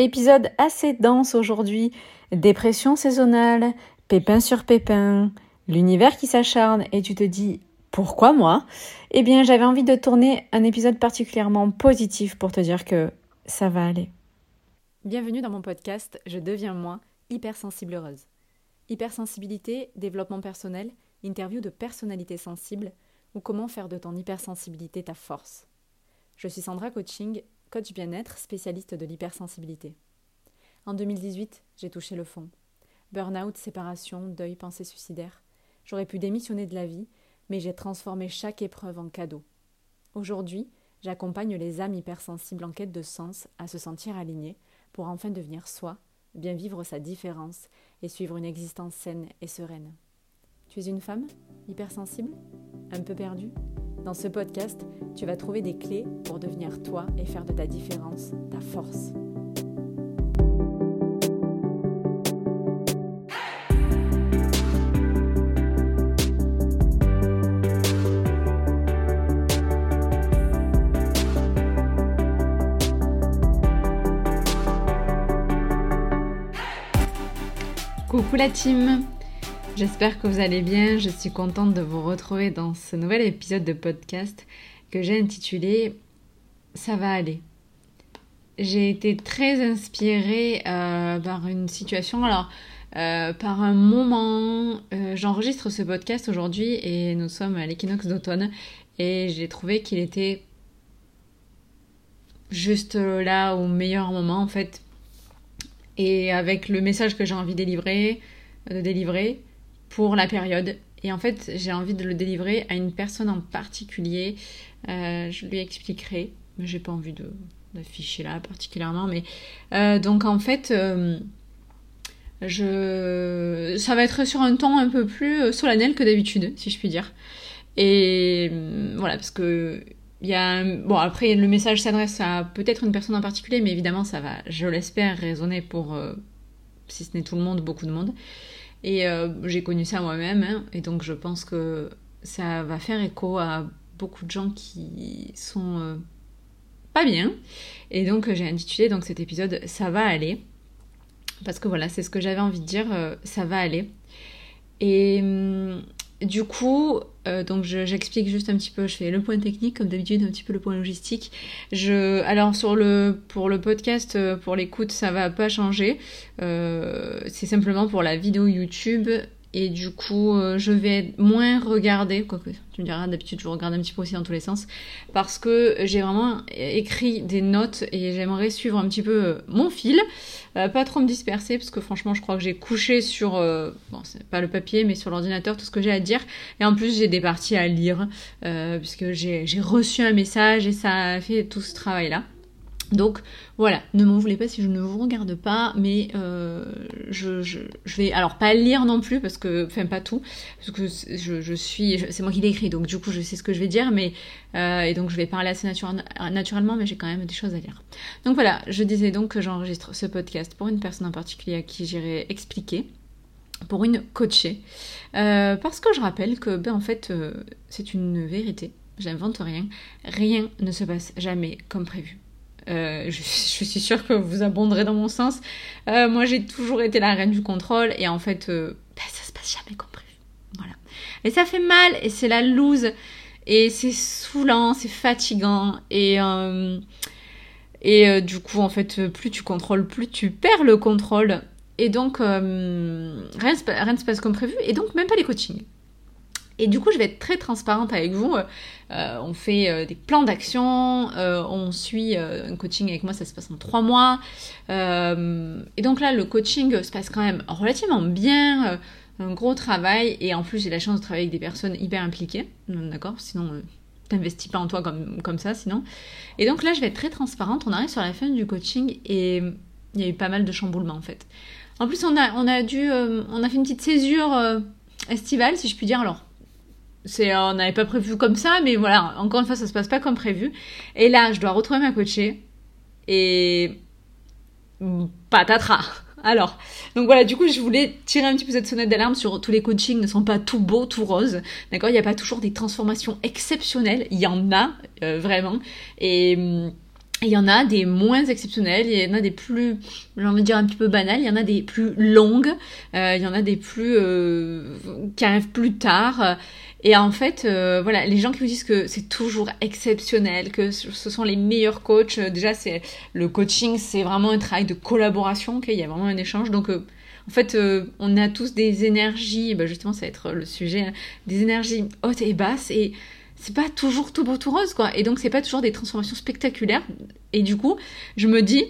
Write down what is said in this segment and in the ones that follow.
Épisode assez dense aujourd'hui. Dépression saisonnale, pépin sur pépin, l'univers qui s'acharne et tu te dis pourquoi moi? Eh bien j'avais envie de tourner un épisode particulièrement positif pour te dire que ça va aller. Bienvenue dans mon podcast Je deviens moi, hypersensible heureuse. Hypersensibilité, développement personnel, interview de personnalités sensibles ou comment faire de ton hypersensibilité ta force. Je suis Sandra Coaching coach bien-être, spécialiste de l'hypersensibilité. En 2018, j'ai touché le fond. Burnout, séparation, deuil, pensée suicidaire. J'aurais pu démissionner de la vie, mais j'ai transformé chaque épreuve en cadeau. Aujourd'hui, j'accompagne les âmes hypersensibles en quête de sens à se sentir alignés pour enfin devenir soi, bien vivre sa différence et suivre une existence saine et sereine. Tu es une femme hypersensible? Un peu perdue? Dans ce podcast, tu vas trouver des clés pour devenir toi et faire de ta différence ta force. Coucou la team J'espère que vous allez bien. Je suis contente de vous retrouver dans ce nouvel épisode de podcast que j'ai intitulé Ça va aller. J'ai été très inspirée euh, par une situation. Alors, euh, par un moment, euh, j'enregistre ce podcast aujourd'hui et nous sommes à l'équinoxe d'automne et j'ai trouvé qu'il était juste là au meilleur moment en fait et avec le message que j'ai envie de délivrer, de délivrer pour la période. Et en fait, j'ai envie de le délivrer à une personne en particulier. Euh, je lui expliquerai, mais j'ai pas envie de d'afficher là particulièrement. Mais euh, donc en fait, euh, je, ça va être sur un ton un peu plus solennel que d'habitude, si je puis dire. Et voilà, parce que il y a bon après le message s'adresse à peut-être une personne en particulier, mais évidemment ça va, je l'espère, résonner pour si ce n'est tout le monde, beaucoup de monde. Et euh, j'ai connu ça moi-même, hein, et donc je pense que ça va faire écho à beaucoup de gens qui sont euh, pas bien. Et donc j'ai intitulé donc cet épisode Ça va aller. Parce que voilà, c'est ce que j'avais envie de dire, euh, ça va aller. Et hum, du coup, euh, donc j'explique juste un petit peu, je fais le point technique comme d'habitude, un petit peu le point logistique. Je, alors sur le, pour le podcast, euh, pour l'écoute, ça va pas changer. Euh, c'est simplement pour la vidéo YouTube et du coup, euh, je vais moins regarder, quoique tu me diras, d'habitude je regarde un petit peu aussi dans tous les sens, parce que j'ai vraiment écrit des notes et j'aimerais suivre un petit peu euh, mon fil, euh, pas trop me disperser, parce que franchement, je crois que j'ai couché sur, bon, c'est pas le papier, mais sur l'ordinateur, tout ce que j'ai à dire, et en plus j'ai des parties à lire, puisque j'ai reçu un message et ça a fait tout ce travail-là. Donc voilà, ne m'en voulez pas si je ne vous regarde pas, mais euh, je, vais alors pas lire non plus parce que, enfin pas tout, parce que je, je suis, c'est moi qui l'écris, donc du coup je sais ce que je vais dire, mais euh, et donc je vais parler assez naturellement, mais j'ai quand même des choses à lire. Donc voilà, je disais donc que j'enregistre ce podcast pour une personne en particulier à qui j'irai expliquer pour une coachée. Euh, parce que je rappelle que, ben, en fait, c'est une vérité, j'invente rien, rien ne se passe jamais comme prévu. Euh, je, suis sûre que vous abonderez dans mon sens. Euh, moi, j'ai toujours été la reine du contrôle et en fait, euh, ben, ça se passe jamais comme prévu. Voilà. Et ça fait mal et c'est la loose et c'est saoulant, c'est fatigant et et du coup, en fait, plus tu contrôles, plus tu perds le contrôle. Et donc, rien ne se passe comme prévu et donc même pas les coachings. Et du coup, je vais être très transparente avec vous. Euh, on fait euh, des plans d'action, euh, on suit un coaching avec moi, ça se passe en trois mois. et donc là, le coaching se passe quand même relativement bien, un gros travail. Et en plus, j'ai la chance de travailler avec des personnes hyper impliquées, d'accord Sinon, t'investis pas en toi comme, comme ça, sinon. Et donc là, je vais être très transparente. On arrive sur la fin du coaching et il y a eu pas mal de chamboulements en fait. En plus, on a, on a dû, on a fait une petite césure estivale, si je puis dire. Alors, c'est on n'avait pas prévu comme ça mais voilà encore une fois ça se passe pas comme prévu. Et là je dois retrouver ma coachée et patatras. Alors donc voilà du coup je voulais tirer un petit peu cette sonnette d'alarme sur tous les coachings ne sont pas tout beaux tout roses. D'accord il n'y a pas toujours des transformations exceptionnelles. Il y en a euh, vraiment. Et il y en a des moins exceptionnelles, il y en a des plus, j'ai envie de dire un petit peu banales, il y en a des plus longues, euh, il y en a des plus euh, qui arrivent plus tard. Et en fait, euh, voilà, les gens qui vous disent que c'est toujours exceptionnel, que ce sont les meilleurs coachs, déjà c'est le coaching, c'est vraiment un travail de collaboration, ok, il y a vraiment un échange. Donc en fait, on a tous des énergies, ben justement, ça va être le sujet, hein, des énergies hautes et basses et c'est pas toujours tout beau tout rose quoi et donc c'est pas toujours des transformations spectaculaires et du coup je me dis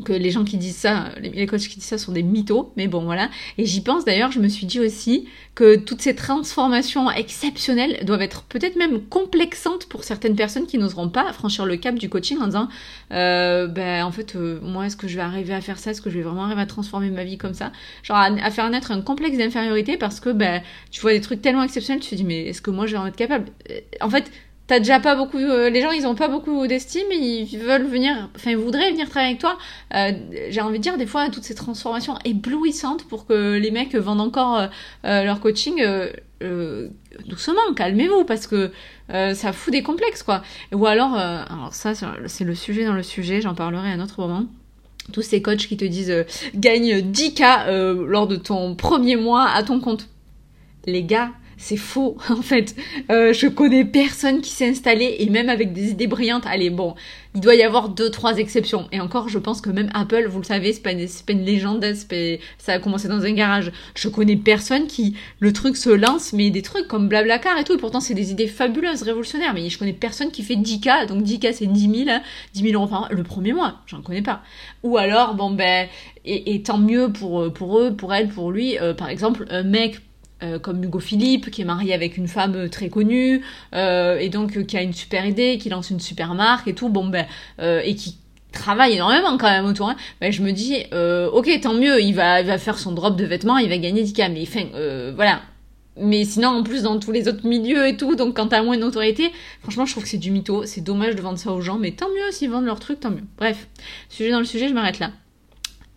que les gens qui disent ça, les coachs qui disent ça sont des mythos, mais bon voilà. Et j'y pense d'ailleurs, je me suis dit aussi que toutes ces transformations exceptionnelles doivent être peut-être même complexantes pour certaines personnes qui n'oseront pas franchir le cap du coaching en disant, euh, ben en fait, euh, moi est-ce que je vais arriver à faire ça, est-ce que je vais vraiment arriver à transformer ma vie comme ça, genre à, faire naître un complexe d'infériorité parce que ben tu vois des trucs tellement exceptionnels, tu te dis mais est-ce que moi je vais en être capable? Euh, En fait t'as déjà pas beaucoup euh, les gens ils ont pas beaucoup d'estime ils veulent venir enfin ils voudraient venir travailler avec toi. Euh, j'ai envie de dire des fois toutes ces transformations éblouissantes pour que les mecs vendent encore euh, leur coaching doucement calmez-vous parce que ça fout des complexes quoi. Ou alors alors ça c'est le sujet dans le sujet j'en parlerai à un autre moment. Tous ces coachs qui te disent gagne 10k lors de ton premier mois à ton compte les gars c'est faux en fait. Euh, je connais personne qui s'est installé et même avec des idées brillantes. Allez bon, il doit y avoir deux trois exceptions. Et encore, je pense que même Apple, vous le savez, c'est pas une, légende, ça a commencé dans un garage. Je connais personne qui le truc se lance, mais des trucs comme Blablacar et tout. Et pourtant, c'est des idées fabuleuses, révolutionnaires. Mais je connais personne qui fait 10K. Donc 10K, c'est 10 000, 10 000 euros par le premier mois. J'en connais pas. Ou alors, bon ben, et, tant mieux pour pour eux, pour elle, pour lui. Euh, par exemple, un mec euh, comme Hugo Philippe, qui est marié avec une femme très connue, euh, et donc euh, qui a une super idée, qui lance une super marque et tout, bon ben, et qui travaille énormément quand même autour, hein, ben, je me dis, ok, tant mieux, il va, il va faire son drop de vêtements, il va gagner 10K, mais enfin, voilà. Mais sinon, en plus, dans tous les autres milieux et tout, donc quand t'as moins de notoriété, franchement, je trouve que c'est du mytho, c'est dommage de vendre ça aux gens, mais tant mieux s'ils vendent leur truc, tant mieux. Bref, sujet dans le sujet, je m'arrête là.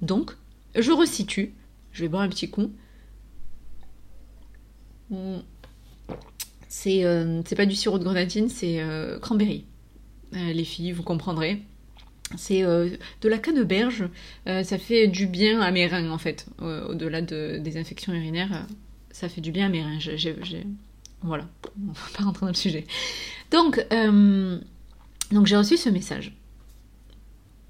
Donc, je resitue, je vais boire un petit coup. Euh, c'est pas du sirop de grenadine, c'est euh, cranberry. Euh, les filles, vous comprendrez. C'est de la canneberge. ça fait du bien à mes reins, en fait. Au-delà de, des infections urinaires, ça fait du bien à mes reins. Voilà, on va pas rentrer dans le sujet. Donc j'ai reçu ce message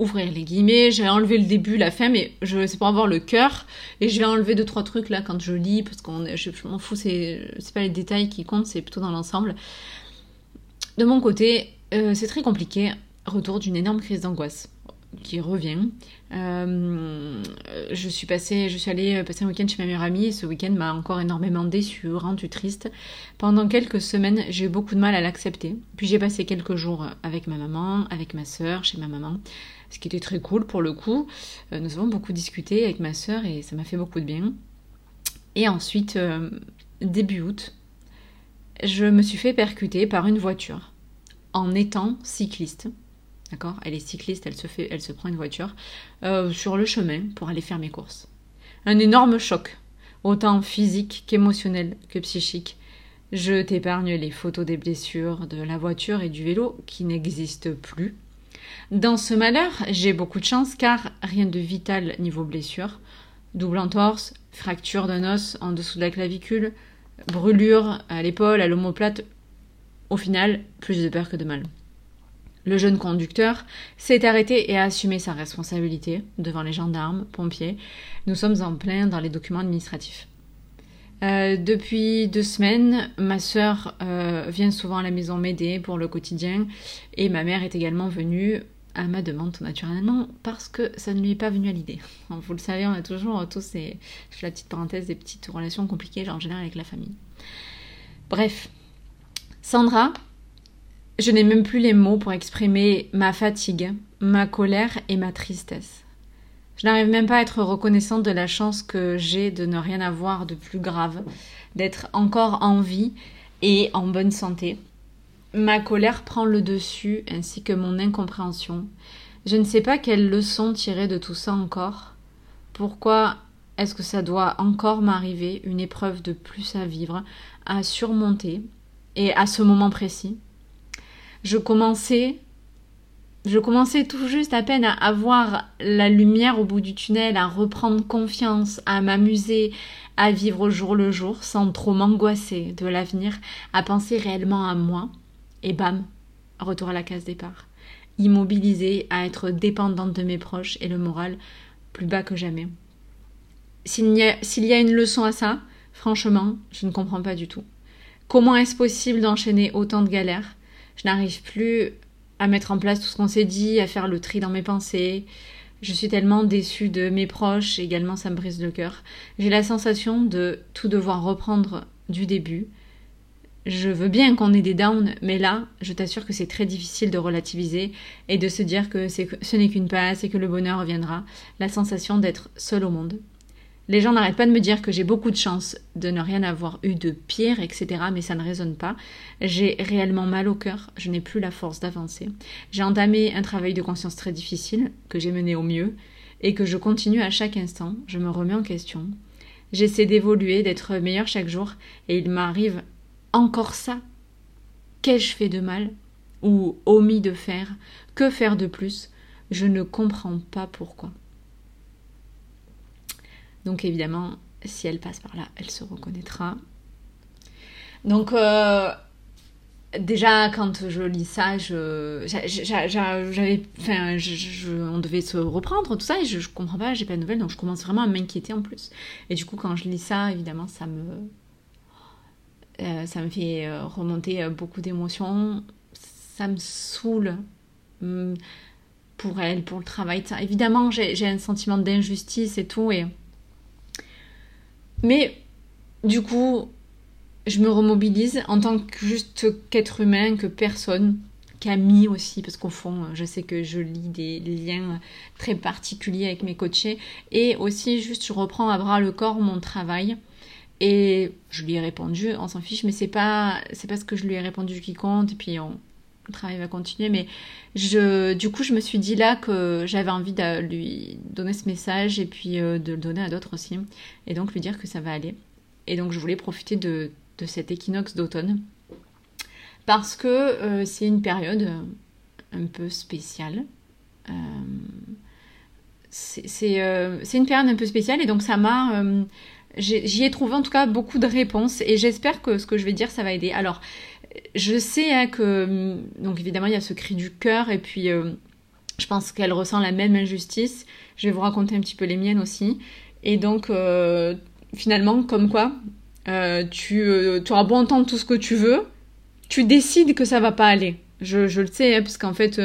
ouvrir les guillemets, j'ai enlevé le début, la fin, mais je c'est pour avoir le cœur et je vais enlever deux trois trucs là quand je lis parce qu'on je, m'en fous, c'est c'est pas les détails qui comptent, c'est plutôt dans l'ensemble. De mon côté, euh, c'est très compliqué. Retour d'une énorme crise d'angoisse qui revient. Euh, je suis passée, je suis allée passer un week-end chez ma meilleure amie et ce week-end m'a encore énormément déçue, rendu triste. Pendant quelques semaines, j'ai eu beaucoup de mal à l'accepter. Puis j'ai passé quelques jours avec ma maman, avec ma soeur, chez ma maman ce qui était très cool pour le coup. Euh, nous avons beaucoup discuté avec ma sœur et ça m'a fait beaucoup de bien. Et ensuite, euh, début août, je me suis fait percuter par une voiture en étant cycliste. D'accord? Elle est cycliste, elle se, fait, elle se prend une voiture euh, sur le chemin pour aller faire mes courses. Un énorme choc, autant physique qu'émotionnel que psychique. Je t'épargne les photos des blessures de la voiture et du vélo qui n'existent plus. Dans ce malheur, j'ai beaucoup de chance car rien de vital niveau blessure. Double entorse, fracture d'un os en dessous de la clavicule, brûlure à l'épaule, à l'omoplate. Au final, plus de peur que de mal. Le jeune conducteur s'est arrêté et a assumé sa responsabilité devant les gendarmes, pompiers. Nous sommes en plein dans les documents administratifs. Euh, depuis deux semaines, ma sœur euh, vient souvent à la maison m'aider pour le quotidien et ma mère est également venue à ma demande naturellement parce que ça ne lui est pas venu à l'idée. Vous le savez, on a toujours tous ces, je fais la petite parenthèse, des petites relations compliquées en général avec la famille. Bref, Sandra, je n'ai même plus les mots pour exprimer ma fatigue, ma colère et ma tristesse. Je n'arrive même pas à être reconnaissante de la chance que j'ai de ne rien avoir de plus grave, d'être encore en vie et en bonne santé, Ma colère prend le dessus, ainsi que mon incompréhension. Je ne sais pas quelle leçon tirer de tout ça encore. Pourquoi est-ce que ça doit encore m'arriver, une épreuve de plus à vivre, à surmonter, et à ce moment précis? Je commençais je commençais tout juste à peine à avoir la lumière au bout du tunnel, à reprendre confiance, à m'amuser, à vivre au jour le jour sans trop m'angoisser de l'avenir, à penser réellement à moi. Et bam, retour à la case départ. Immobilisée, à être dépendante de mes proches et le moral plus bas que jamais. S'il y, a, y a une leçon à ça, franchement, je ne comprends pas du tout. Comment est-ce possible d'enchaîner autant de galères? Je n'arrive plus à mettre en place tout ce qu'on s'est dit, à faire le tri dans mes pensées. Je suis tellement déçue de mes proches, également ça me brise le cœur. J'ai la sensation de tout devoir reprendre du début. Je veux bien qu'on ait des downs, mais là, je t'assure que c'est très difficile de relativiser et de se dire que, ce n'est qu'une passe et que le bonheur reviendra. La sensation d'être seul au monde. Les gens n'arrêtent pas de me dire que j'ai beaucoup de chance de ne rien avoir eu de pire, etc. Mais ça ne résonne pas. J'ai réellement mal au cœur. Je n'ai plus la force d'avancer. J'ai entamé un travail de conscience très difficile, que j'ai mené au mieux, et que je continue à chaque instant. Je me remets en question. J'essaie d'évoluer, d'être meilleur chaque jour, et il m'arrive encore ça. Qu'ai-je fait de mal Ou omis de faire? Que faire de plus? Je ne comprends pas pourquoi. Donc évidemment, si elle passe par là, elle se reconnaîtra. Donc euh, déjà quand je lis ça, je, j'avais, enfin, on devait se reprendre tout ça et je, je comprends pas, j'ai pas de nouvelles, donc je commence vraiment à m'inquiéter en plus. Et du coup, quand je lis ça, évidemment, ça me, euh, ça me fait euh, remonter beaucoup d'émotions, ça me saoule hum, pour elle, pour le travail. Évidemment, j'ai un sentiment d'injustice et tout et mais du coup, je me remobilise en tant que juste qu'être humain, que personne, qu'ami aussi, parce qu'au fond, je sais que je lis des liens très particuliers avec mes coachés. Et aussi, juste, je reprends à bras le corps mon travail. Et je lui ai répondu, on s'en fiche, mais c'est pas, c'est pas ce que je lui ai répondu qui compte. Et puis, on, le travail va continuer. Mais je, du coup, je me suis dit là que j'avais envie de lui donner ce message et puis euh, de le donner à d'autres aussi. Et donc lui dire que ça va aller. Et donc je voulais profiter de, de cet équinoxe d'automne. Parce que euh, c'est une période un peu spéciale. Euh, c'est une période un peu spéciale et donc ça m'a j'y ai trouvé en tout cas beaucoup de réponses et j'espère que ce que je vais dire ça va aider. Alors je sais hein, que, donc évidemment, il y a ce cri du cœur, et puis euh, je pense qu'elle ressent la même injustice. Je vais vous raconter un petit peu les miennes aussi. Et donc, euh, finalement, comme quoi, euh, tu, tu, auras beau entendre tout ce que tu veux, tu décides que ça va pas aller. Je, je le sais, hein, parce qu'en fait,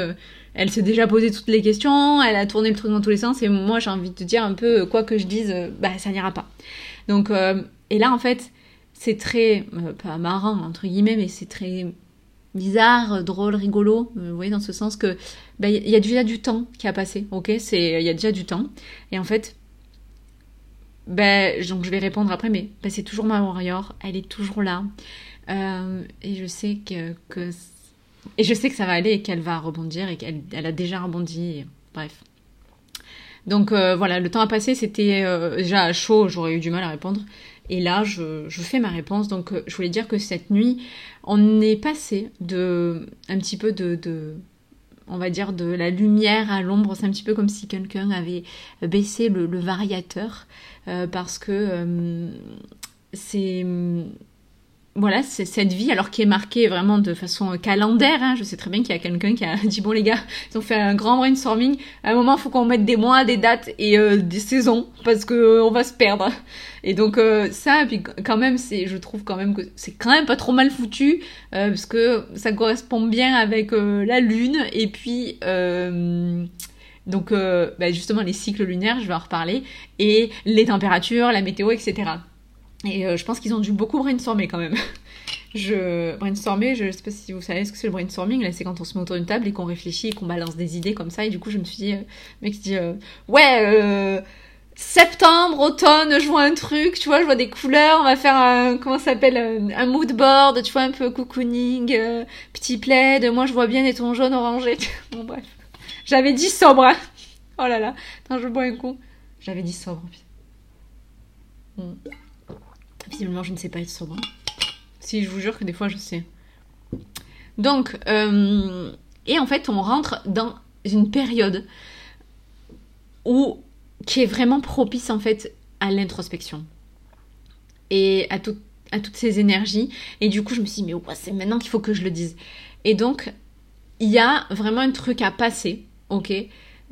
elle s'est déjà posé toutes les questions, elle a tourné le truc dans tous les sens, et moi, j'ai envie de te dire un peu, quoi que je dise, bah, ça n'ira pas. Donc, et là, en fait, c'est très, euh, pas marrant entre guillemets, mais c'est très bizarre, drôle, rigolo, euh, vous voyez, dans ce sens que ben, il y a déjà du temps qui a passé, ok? Il y a déjà du temps, et en fait, ben donc je vais répondre après, mais ben, c'est toujours ma warrior, elle est toujours là, euh, et je sais que, que, et je sais que ça va aller et qu'elle va rebondir et qu'elle elle a déjà rebondi, bref. Donc voilà, le temps a passé, c'était déjà chaud, j'aurais eu du mal à répondre. Et là, je, fais ma réponse. Donc, euh, je voulais dire que cette nuit, on est passé de un petit peu de, on va dire, de la lumière à l'ombre. C'est un petit peu comme si quelqu'un avait baissé le, variateur euh, parce que euh, c'est voilà, c'est cette vie, alors qui est marquée vraiment de façon calendaire. Hein. Je sais très bien qu'il y a quelqu'un qui a dit bon les gars, ils ont fait un grand brainstorming. À un moment, il faut qu'on mette des mois, des dates et des saisons parce que on va se perdre. Et donc euh, ça, puis quand même, je trouve quand même que c'est quand même pas trop mal foutu euh, parce que ça correspond bien avec euh, la lune et puis donc bah, justement les cycles lunaires, je vais en reparler et les températures, la météo, etc. Et je pense qu'ils ont dû beaucoup brainstormer quand même. je brainstormer, je sais pas si vous savez ce que c'est le brainstorming, là c'est quand on se met autour d'une table et qu'on réfléchit et qu'on balance des idées comme ça et du coup je me suis dit, le mec se dit ouais septembre, automne, je vois un truc, tu vois, je vois des couleurs, on va faire un, comment ça s'appelle, un, mood board, tu vois, un peu cocooning, euh, petit plaid, moi je vois bien des tons jaunes orangés, bon bref. J'avais dit sobre, hein. Oh là là, attends, je bois un coup. J'avais dit sobre. Bon. Visiblement, je ne sais pas être sobre. Si, je vous jure que des fois, je sais. Donc, euh, et en fait, on rentre dans une période où qui est vraiment propice en fait à l'introspection et à, à toutes ces énergies. Et du coup, je me suis dit, mais c'est maintenant qu'il faut que je le dise. Et donc, il y a vraiment un truc à passer, ok?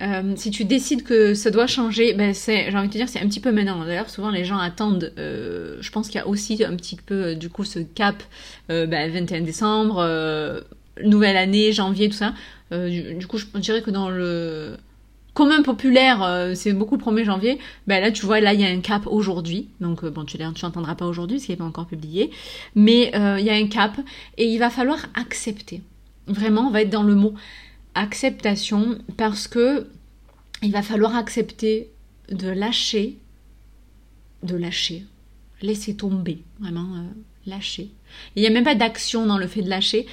Euh, si tu décides que ça doit changer, ben c'est, j'ai envie de te dire, c'est un petit peu maintenant. D'ailleurs, souvent les gens attendent. Euh, je pense qu'il y a aussi un petit peu, euh, du coup, ce cap, ben, 21 décembre, nouvelle année, janvier, tout ça. Du, coup, je dirais que dans le commun populaire, c'est beaucoup le 1er janvier. Ben là, tu vois, là, il y a un cap aujourd'hui. Donc, bon, tu n'entendras pas aujourd'hui, parce qu'il n'est pas encore publié. Mais il y a un cap, et il va falloir accepter. Vraiment, on va être dans le mot acceptation parce que il va falloir accepter de lâcher, de lâcher, laisser tomber, vraiment euh, lâcher. Il n'y a même pas d'action dans le fait de lâcher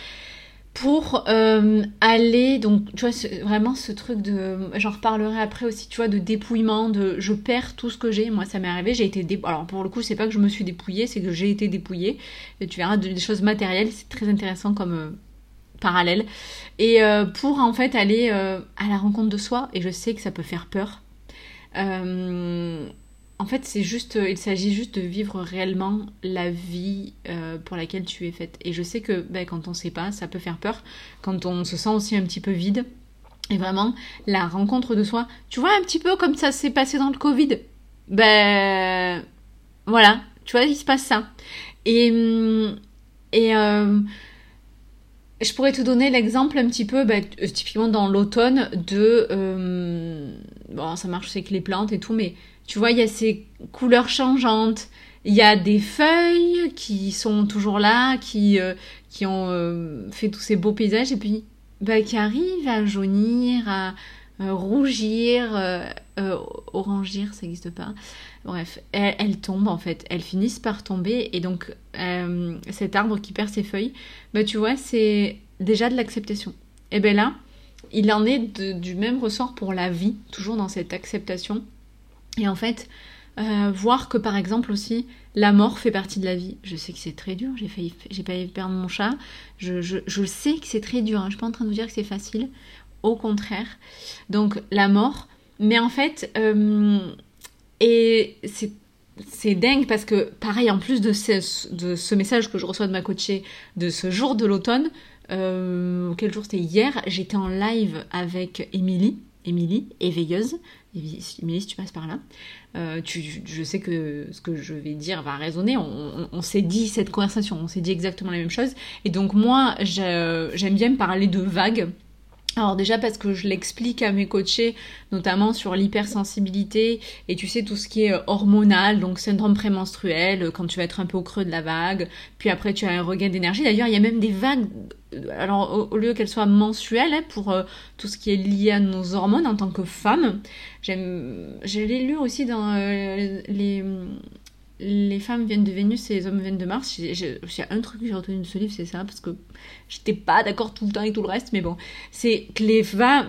pour euh, aller donc tu vois vraiment ce truc de j'en reparlerai après aussi tu vois de dépouillement de je perds tout ce que j'ai moi ça m'est arrivé j'ai été alors pour le coup c'est pas que je me suis dépouillée c'est que j'ai été dépouillée et tu verras des choses matérielles c'est très intéressant comme euh, parallèle. Et euh, pour en fait aller euh, à la rencontre de soi, et je sais que ça peut faire peur. Euh, en fait, c'est juste, il s'agit juste de vivre réellement la vie pour laquelle tu es faite. Et je sais que ben, quand on sait pas, ça peut faire peur. Quand on se sent aussi un petit peu vide. Et vraiment, la rencontre de soi, tu vois, un petit peu comme ça s'est passé dans le Covid. Ben voilà, tu vois, il se passe ça. Et, et je pourrais te donner l'exemple un petit peu, bah, euh, typiquement dans l'automne, de... Euh, bon, ça marche avec les plantes et tout, mais tu vois, il y a ces couleurs changeantes. Il y a des feuilles qui sont toujours là, qui, euh, qui ont fait tous ces beaux paysages, et puis bah, qui arrivent à jaunir, à rougir, orangir, ça n'existe pas. Bref, elles, tombent en fait, elles finissent par tomber et donc euh, cet arbre qui perd ses feuilles, bah tu vois, c'est déjà de l'acceptation. Et bien là, il en est du même ressort pour la vie, toujours dans cette acceptation. Et en fait, euh, voir que par exemple aussi, la mort fait partie de la vie. Je sais que c'est très dur, j'ai failli, j'ai failli perdre mon chat. Je, je, sais que c'est très dur, hein. je suis pas en train de vous dire que c'est facile, au contraire. Donc la mort, mais en fait, euh, et c'est dingue parce que, pareil, en plus de ce, message que je reçois de ma coachée de ce jour de l'automne, euh, quel jour c'était hier, j'étais en live avec Émilie, Émilie, éveilleuse. Émilie, si tu passes par là, euh, tu, je sais que ce que je vais dire va résonner. On, on s'est dit cette conversation, on s'est dit exactement la même chose. Et donc moi, j'aime bien parler de vagues alors déjà parce que je l'explique à mes coachés, notamment sur l'hypersensibilité et tu sais tout ce qui est euh, hormonal, donc syndrome prémenstruel, euh, quand tu vas être un peu au creux de la vague, puis après tu as un regain d'énergie. D'ailleurs il y a même des vagues, euh, alors au, lieu qu'elles soient mensuelles hein, pour tout ce qui est lié à nos hormones en tant que femme, j'aime, je l'ai lu aussi dans les les femmes viennent de Vénus et les hommes viennent de Mars. Il y a un truc que j'ai retenu de ce livre, c'est ça, parce que j'étais pas d'accord tout le temps avec tout le reste, mais bon. C'est que les,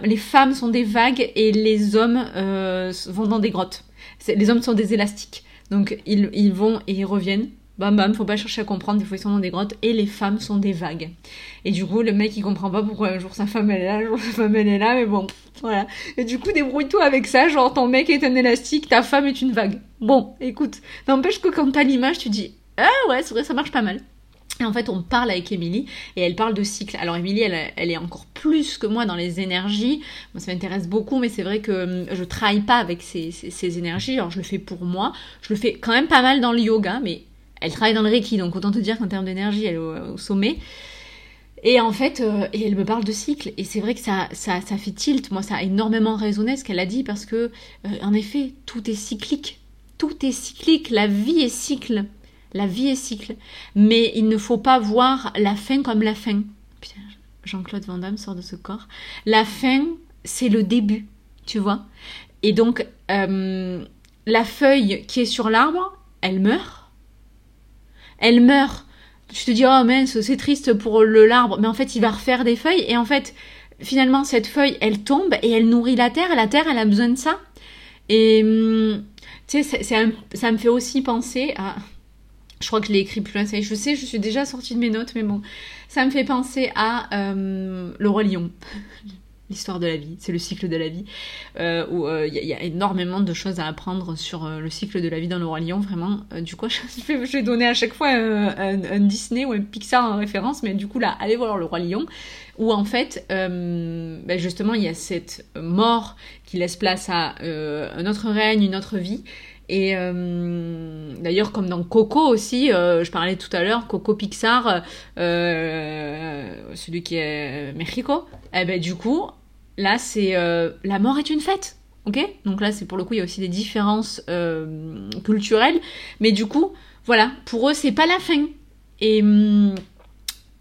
les femmes sont des vagues et les hommes euh, vont dans des grottes. Les hommes sont des élastiques. Donc ils vont et ils reviennent bam bam, faut pas chercher à comprendre, des fois ils sont dans des grottes, et les femmes sont des vagues. Et du coup, le mec il comprend pas pourquoi un jour sa femme elle est là, un jour sa femme elle est là, mais bon, voilà. Et du coup, débrouille-toi avec ça, genre ton mec est un élastique, ta femme est une vague. Bon, écoute, n'empêche que quand t'as l'image, tu dis, ah ouais, c'est vrai, ça marche pas mal. Et en fait, on parle avec Émilie et elle parle de cycle. Alors Émilie, elle, elle, est encore plus que moi dans les énergies. Moi, ça m'intéresse beaucoup, mais c'est vrai que hum, je travaille pas avec ces, ces, ces, énergies. Alors je le fais pour moi. Je le fais quand même pas mal dans le yoga, mais elle travaille dans le Reiki, donc autant te dire qu'en termes d'énergie, elle est au, sommet. Et en fait, euh, elle me parle de cycle. Et c'est vrai que ça, ça, ça, fait tilt. Moi, ça a énormément résonné ce qu'elle a dit parce que, euh, en effet, tout est cyclique. Tout est cyclique. La vie est cycle. La vie est cycle. Mais il ne faut pas voir la fin comme la fin. Jean-Claude Van Damme sort de ce corps. La fin, c'est le début. Tu vois Et donc, euh, la feuille qui est sur l'arbre, elle meurt elle meurt. Tu te dis, oh mince, c'est triste pour le l'arbre, mais en fait, il va refaire des feuilles, et en fait, finalement, cette feuille, elle tombe et elle nourrit la terre, la terre, elle a besoin de ça. Et hum, tu sais, ça me fait aussi penser à. Je crois que je l'ai écrit plus loin, ça je sais, je suis déjà sortie de mes notes, mais bon, ça me fait penser à hum, le roi lion. L'histoire de la vie, c'est le cycle de la vie, euh, où il y, a énormément de choses à apprendre sur le cycle de la vie dans le Roi Lion, vraiment. du coup, je vais, donner à chaque fois un, Disney ou un Pixar en référence, mais du coup, là, allez voir le Roi Lion, où en fait, ben justement, il y a cette mort qui laisse place à un autre règne, une autre vie, et euh, d'ailleurs, comme dans Coco aussi, euh, je parlais tout à l'heure, Coco Pixar, euh, celui qui est Mexico, eh ben du coup, là c'est la mort est une fête, ok? Donc là, c'est pour le coup, il y a aussi des différences culturelles, mais du coup, voilà, pour eux, c'est pas la fin. Et hum,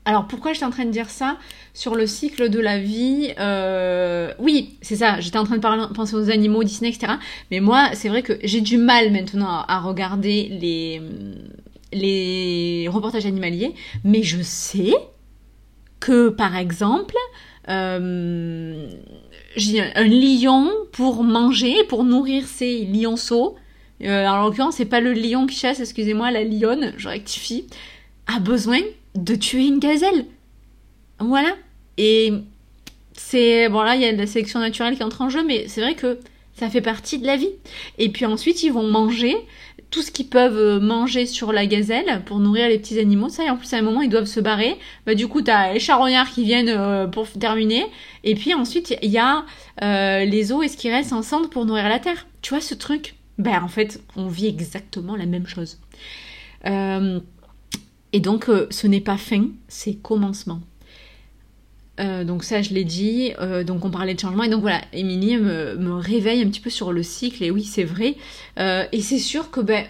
alors pourquoi j'étais en train de dire ça sur le cycle de la vie euh, Oui, c'est ça, j'étais en train de penser aux animaux, Disney, etc. Mais moi, c'est vrai que j'ai du mal maintenant à, regarder les, les reportages animaliers, mais je sais que par exemple, euh, un lion pour manger, pour nourrir ses lionceaux, euh, en l'occurrence, c'est pas le lion qui chasse, excusez-moi, la lionne, je rectifie, a besoin de tuer une gazelle. Voilà. Et c'est. Bon, là, il y a la sélection naturelle qui entre en jeu, mais c'est vrai que ça fait partie de la vie. Et puis ensuite, ils vont manger tout ce qu'ils peuvent manger sur la gazelle pour nourrir les petits animaux. Ça, et en plus, à un moment, ils doivent se barrer. Bah, du coup, t'as les charognards qui viennent euh, pour terminer. Et puis ensuite, il y a euh, les os et ce qui reste ensemble pour nourrir la terre. Tu vois, ce truc? Ben, en fait, on vit exactement la même chose. Euh, et donc, euh, ce n'est pas fin, c'est commencement. Euh, donc ça, je l'ai dit. Euh, donc on parlait de changement. Et donc voilà, Émilie me, réveille un petit peu sur le cycle. Et oui, c'est vrai. et c'est sûr que ben,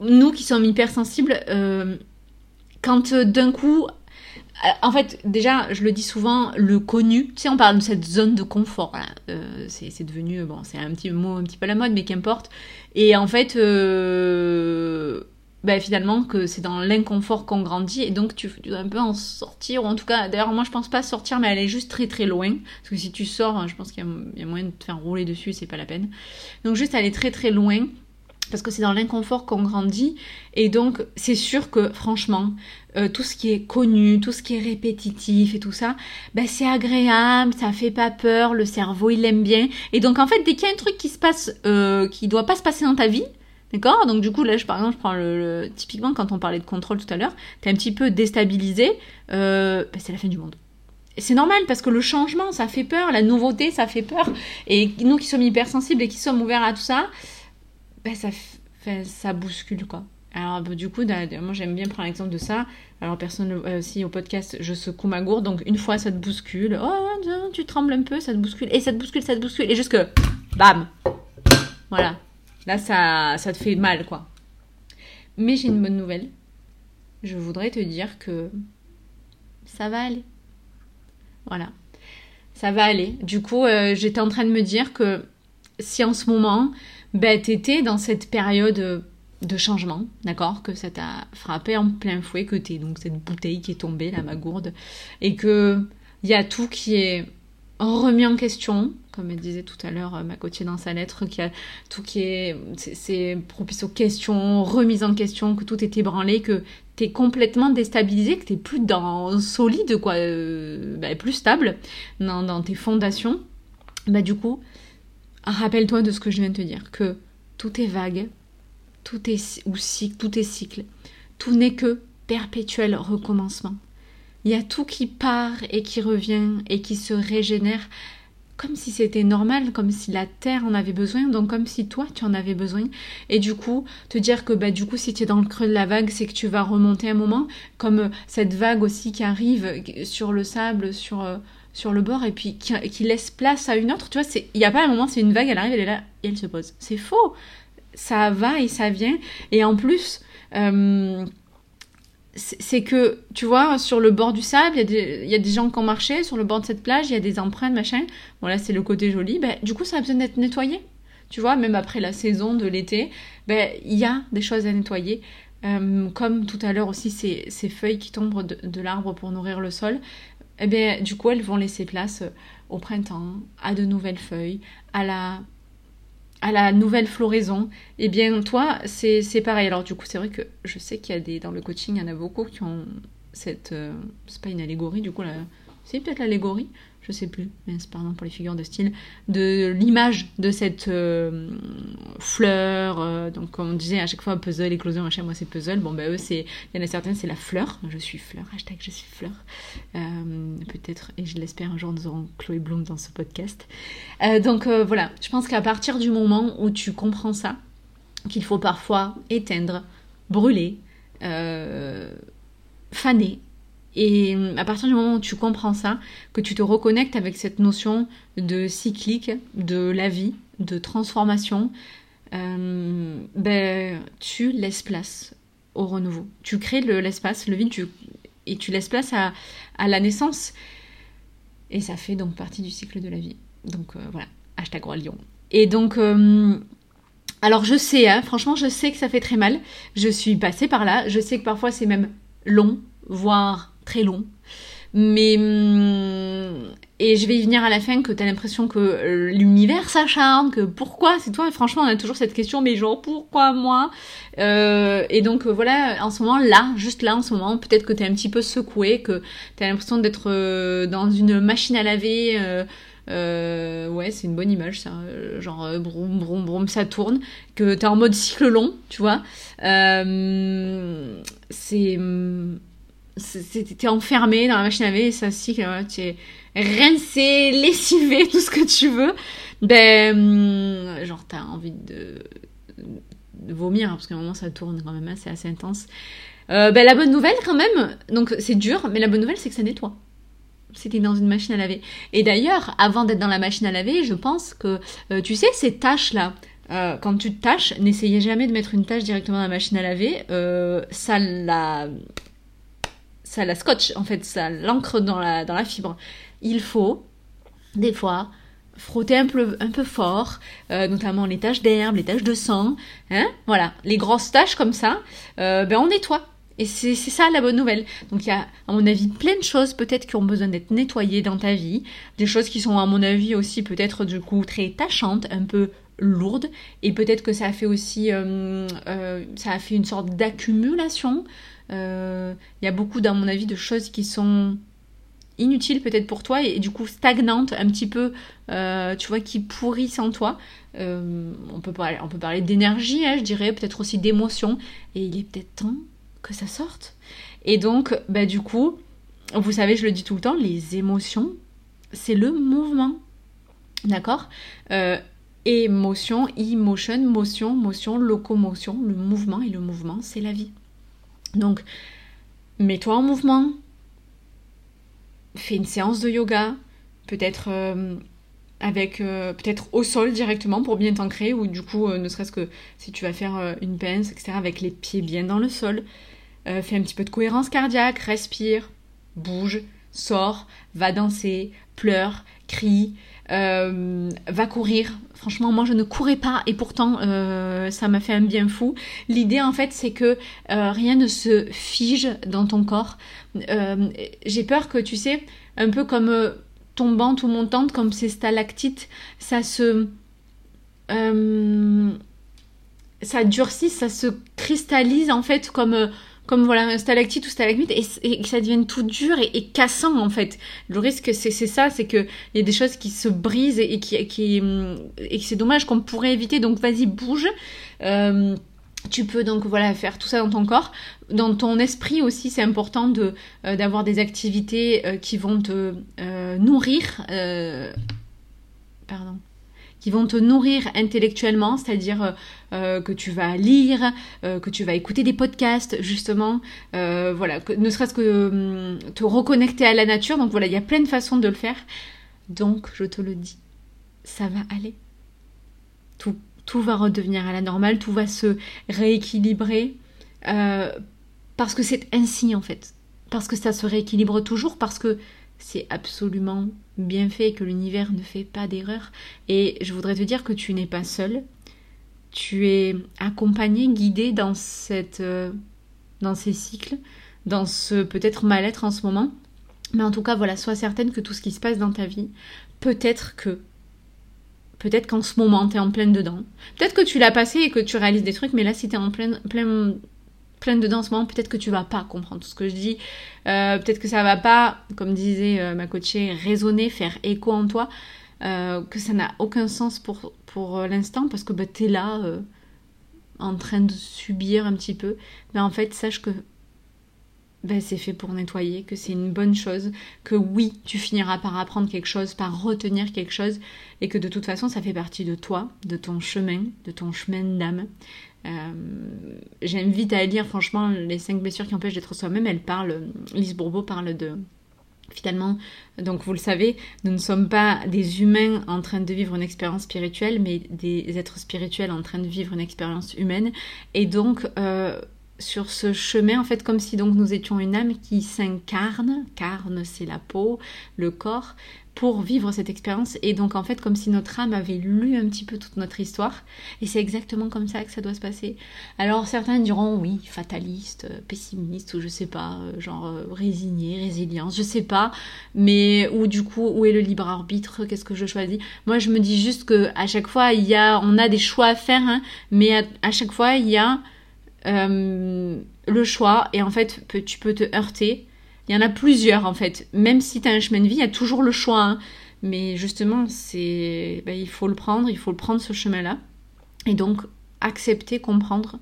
nous qui sommes hypersensibles, quand d'un coup... En fait, déjà, je le dis souvent, le connu, tu sais, on parle de cette zone de confort. c'est devenu, bon, c'est un petit mot un petit peu à la mode, mais qu'importe. Et en fait, bah, finalement que c'est dans l'inconfort qu'on grandit et donc tu, dois un peu en sortir ou en tout cas d'ailleurs moi je pense pas sortir mais aller juste très très loin. Parce que si tu sors je pense qu'il y, a moyen de te faire rouler dessus c'est pas la peine. Donc juste aller très très loin parce que c'est dans l'inconfort qu'on grandit. Et donc c'est sûr que franchement euh, tout ce qui est connu, tout ce qui est répétitif et tout ça, bah, c'est agréable, ça fait pas peur, le cerveau il aime bien. Et donc en fait dès qu'il y a un truc qui se passe, euh, qui doit pas se passer dans ta vie, D'accord? Donc du coup, là, je, par exemple, je prends le, Typiquement, quand on parlait de contrôle tout à l'heure, t'es un petit peu déstabilisé, euh, bah, c'est la fin du monde. Et c'est normal, parce que le changement, ça fait peur, la nouveauté, ça fait peur. Et nous qui sommes hypersensibles et qui sommes ouverts à tout ça, bah, ça, bouscule, quoi. Alors bah, du coup, moi j'aime bien prendre l'exemple de ça. Alors personne euh, aussi au podcast, je secoue ma gourde, donc une fois ça te bouscule, oh tu trembles un peu, ça te bouscule, et ça te bouscule, ça te bouscule, et jusque bam, voilà, Là, ça, te fait mal, quoi. Mais j'ai une bonne nouvelle. Je voudrais te dire que ça va aller. Voilà. Ça va aller. Du coup, euh, j'étais en train de me dire que si en ce moment, ben, t'étais dans cette période de changement, d'accord Que ça t'a frappé en plein fouet, que t'es donc cette bouteille qui est tombée, là, ma gourde, et que il y a tout qui est remis en question, comme disait tout à l'heure, euh, ma côtier dans sa lettre, qui a tout qui est, c'est propice aux questions, remise en question, que tout est ébranlé, que t'es complètement déstabilisé, que t'es plus dans solide, quoi, euh, bah, plus stable dans, dans, tes fondations. Bah du coup, rappelle-toi de ce que je viens de te dire, que tout est vague, tout est ou cycle, tout est cycle, tout n'est que perpétuel recommencement. Il y a tout qui part et qui revient et qui se régénère comme si c'était normal, comme si la Terre en avait besoin, donc comme si toi tu en avais besoin. Et du coup, te dire que bah, du coup, si tu es dans le creux de la vague, c'est que tu vas remonter un moment, comme euh, cette vague aussi qui arrive sur le sable, sur, euh, sur le bord, et puis qui, laisse place à une autre. Tu vois, il n'y a pas un moment, c'est une vague, elle arrive, elle est là, et elle se pose. C'est faux. Ça va et ça vient. Et en plus, euh, c'est que, tu vois, sur le bord du sable, il y, a des gens qui ont marché, sur le bord de cette plage, il y a des empreintes, machin. Bon, là, c'est le côté joli. Ben, du coup, ça a besoin d'être nettoyé. Tu vois, même après la saison de l'été, ben, il y a des choses à nettoyer. Euh, comme tout à l'heure aussi, ces, feuilles qui tombent de, l'arbre pour nourrir le sol. Eh bien, du coup, elles vont laisser place au printemps, à de nouvelles feuilles, à la à la nouvelle floraison, eh bien toi c'est pareil. Alors du coup c'est vrai que je sais qu'il y a des dans le coaching, il y en a beaucoup qui ont cette euh, c'est pas une allégorie du coup là c'est peut-être l'allégorie, je sais plus, mais c'est pardon pour les figures de style, de l'image de cette euh, fleur. euh, donc, comme on disait à chaque fois, puzzle, éclosion, machin, moi c'est puzzle. Bon, ben eux, il y en a certaines, c'est la fleur. Je suis fleur, hashtag je suis fleur. Euh, peut-être, et je l'espère, un jour nous aurons Chloé Bloom dans ce podcast. Donc voilà, je pense qu'à partir du moment où tu comprends ça, qu'il faut parfois éteindre, brûler, faner, et à partir du moment où tu comprends ça, que tu te reconnectes avec cette notion de cyclique, de la vie, de transformation, euh, ben, tu laisses place au renouveau. Tu crées le- l'espace, le vide, et tu laisses place à, la naissance. Et ça fait donc partie du cycle de la vie. Donc euh, voilà, hashtag roi lion. Et donc, euh, alors je sais, hein, franchement, je sais que ça fait très mal. Je suis passée par là. Je sais que parfois c'est même long, voire très long. Mais. hum, Et je vais y venir à la fin, que tu as l'impression que euh, l'univers s'acharne, que pourquoi c'est toi Franchement, on a toujours cette question, mais genre pourquoi moi? Euh, Et donc voilà, en ce moment, là, juste là, en ce moment, peut-être que tu es un petit peu secoué, que tu as l'impression d'être euh, dans une machine à laver. ouais, c'est une bonne image, ça. Genre, broum, broum, broum, ça tourne. Que t'es en mode cycle long, tu vois. C'est. T'es enfermé dans la machine à laver ça cycle, ouais, tu es rincé, lessivé, tout ce que tu veux. Ben. hum, Genre, t'as envie de, vomir, parce qu'à un moment, ça tourne quand même, hein, c'est assez intense. Euh, ben, la bonne nouvelle, quand même, donc c'est dur, mais la bonne nouvelle, c'est que ça nettoie. C'était dans une machine à laver. Et d'ailleurs, avant d'être dans la machine à laver, je pense que, euh, tu sais, ces tâches-là, euh, quand tu tâches, n'essayez jamais de mettre une tâche directement dans la machine à laver. euh, ça la, ça la scotche, en fait, ça l'ancre dans la, dans la fibre. Il faut, des fois, frotter un peu, un peu fort, euh, notamment les taches d'herbe, les taches de sang, hein, voilà, les grosses taches comme ça, euh, ben on nettoie. Et c'est ça la bonne nouvelle. Donc il y a, à mon avis, plein de choses peut-être qui ont besoin d'être nettoyées dans ta vie. Des choses qui sont, à mon avis, aussi peut-être du coup très tachantes, un peu lourdes. Et peut-être que ça a fait aussi, euh, ça a fait une sorte d'accumulation. Euh, Il y a beaucoup, dans mon avis, de choses qui sont inutiles peut-être pour toi et, du coup stagnantes un petit peu, euh, tu vois, qui pourrissent en toi. Euh, on peut parler, on peut parler d'énergie, hein, je dirais, peut-être aussi d'émotion. Et il est peut-être temps que ça sorte. Et donc, bah, du coup, vous savez, je le dis tout le temps, les émotions, c'est le mouvement. D'accord? Euh, Émotion, emotion, motion, motion, locomotion, le mouvement. Et le mouvement, c'est la vie. Donc, mets-toi en mouvement. Fais une séance de yoga. Peut-être euh, avec euh, peut-être au sol directement pour bien t'ancrer ou du coup euh, ne serait-ce que si tu vas faire une pince etc avec les pieds bien dans le sol. Fais un petit peu de cohérence cardiaque. Respire. Bouge. Sors. Va danser. Pleure. Crie. Va courir franchement moi je ne courais pas et pourtant euh, ça m'a fait un bien fou l'idée en fait c'est que euh, rien ne se fige dans ton corps Euh, j'ai peur que tu sais un peu comme tombante ou montante comme ces stalactites, ça se. ça durcit, ça se cristallise en fait comme. Comme voilà, un stalactite ou stalagmite, et, et que ça devienne tout dur et, et cassant en fait. Le risque, c'est ça, c'est qu'il y a des choses qui se brisent et, qui, qui, et que c'est dommage qu'on pourrait éviter. Donc vas-y, bouge. Euh, tu peux donc voilà faire tout ça dans ton corps, dans ton esprit aussi. C'est important de euh, d'avoir des activités euh, qui vont te nourrir, pardon, qui vont te nourrir intellectuellement, c'est-à-dire euh, que tu vas lire, euh, que tu vas écouter des podcasts justement, euh, voilà, ne serait-ce que hum, te reconnecter à la nature. Donc voilà, il y a plein de façons de le faire. Donc je te le dis, ça va aller. Tout tout va redevenir à la normale, tout va se rééquilibrer, euh, parce que c'est ainsi en fait, parce que ça se rééquilibre toujours, parce que c'est absolument bien fait, que l'univers ne fait pas d'erreur. Et je voudrais te dire que tu n'es pas seul, tu es accompagné, guidé dans, cette, euh, dans ces cycles, dans ce peut-être mal-être en ce moment. Mais en tout cas, voilà, sois certaine que tout ce qui se passe dans ta vie, peut-être que Peut-être qu'en ce moment, tu es en pleine dedans. Peut-être que tu l'as passé et que tu réalises des trucs, mais là, si tu es en plein, plein, plein dedans en ce moment, peut-être que tu vas pas comprendre tout ce que je dis, euh, peut-être que ça va pas, comme disait euh, ma coachée, résonner, faire écho en toi, euh, que ça n'a aucun sens pour, pour l'instant parce que bah, tu es là en train de subir un petit peu. Mais en fait, sache que ben, c'est fait pour nettoyer, que c'est une bonne chose, que oui, tu finiras par apprendre quelque chose, par retenir quelque chose, et que de toute façon, ça fait partie de toi, de ton chemin, de ton chemin d'âme. Euh, j'invite à lire franchement les cinq blessures qui empêchent d'être soi-même. Elle parle, Lise Bourbeau parle de finalement, donc vous le savez, nous ne sommes pas des humains en train de vivre une expérience spirituelle, mais des êtres spirituels en train de vivre une expérience humaine. Et donc, euh, sur ce chemin, en fait, comme si donc nous étions une âme qui s'incarne, carne c'est la peau, le corps, pour vivre cette expérience. Et donc, en fait, comme si notre âme avait lu un petit peu toute notre histoire. Et c'est exactement comme ça que ça doit se passer. Alors, certains diront, oui, fataliste, pessimiste, ou je sais pas, euh, genre euh, résigné, résilience, je sais pas. Mais, ou du coup, où est le libre arbitre? Qu'est-ce que je choisis? Moi, je me dis juste que à chaque fois, il y a, on a des choix à faire, hein, mais à chaque fois, il y a euh, le choix et en fait tu peux te heurter. Il y en a plusieurs en fait. Même si tu as un chemin de vie, il y a toujours le choix. Hein. Mais justement, c'est, ben, il faut le prendre, il faut le prendre ce chemin-là. Et donc accepter, comprendre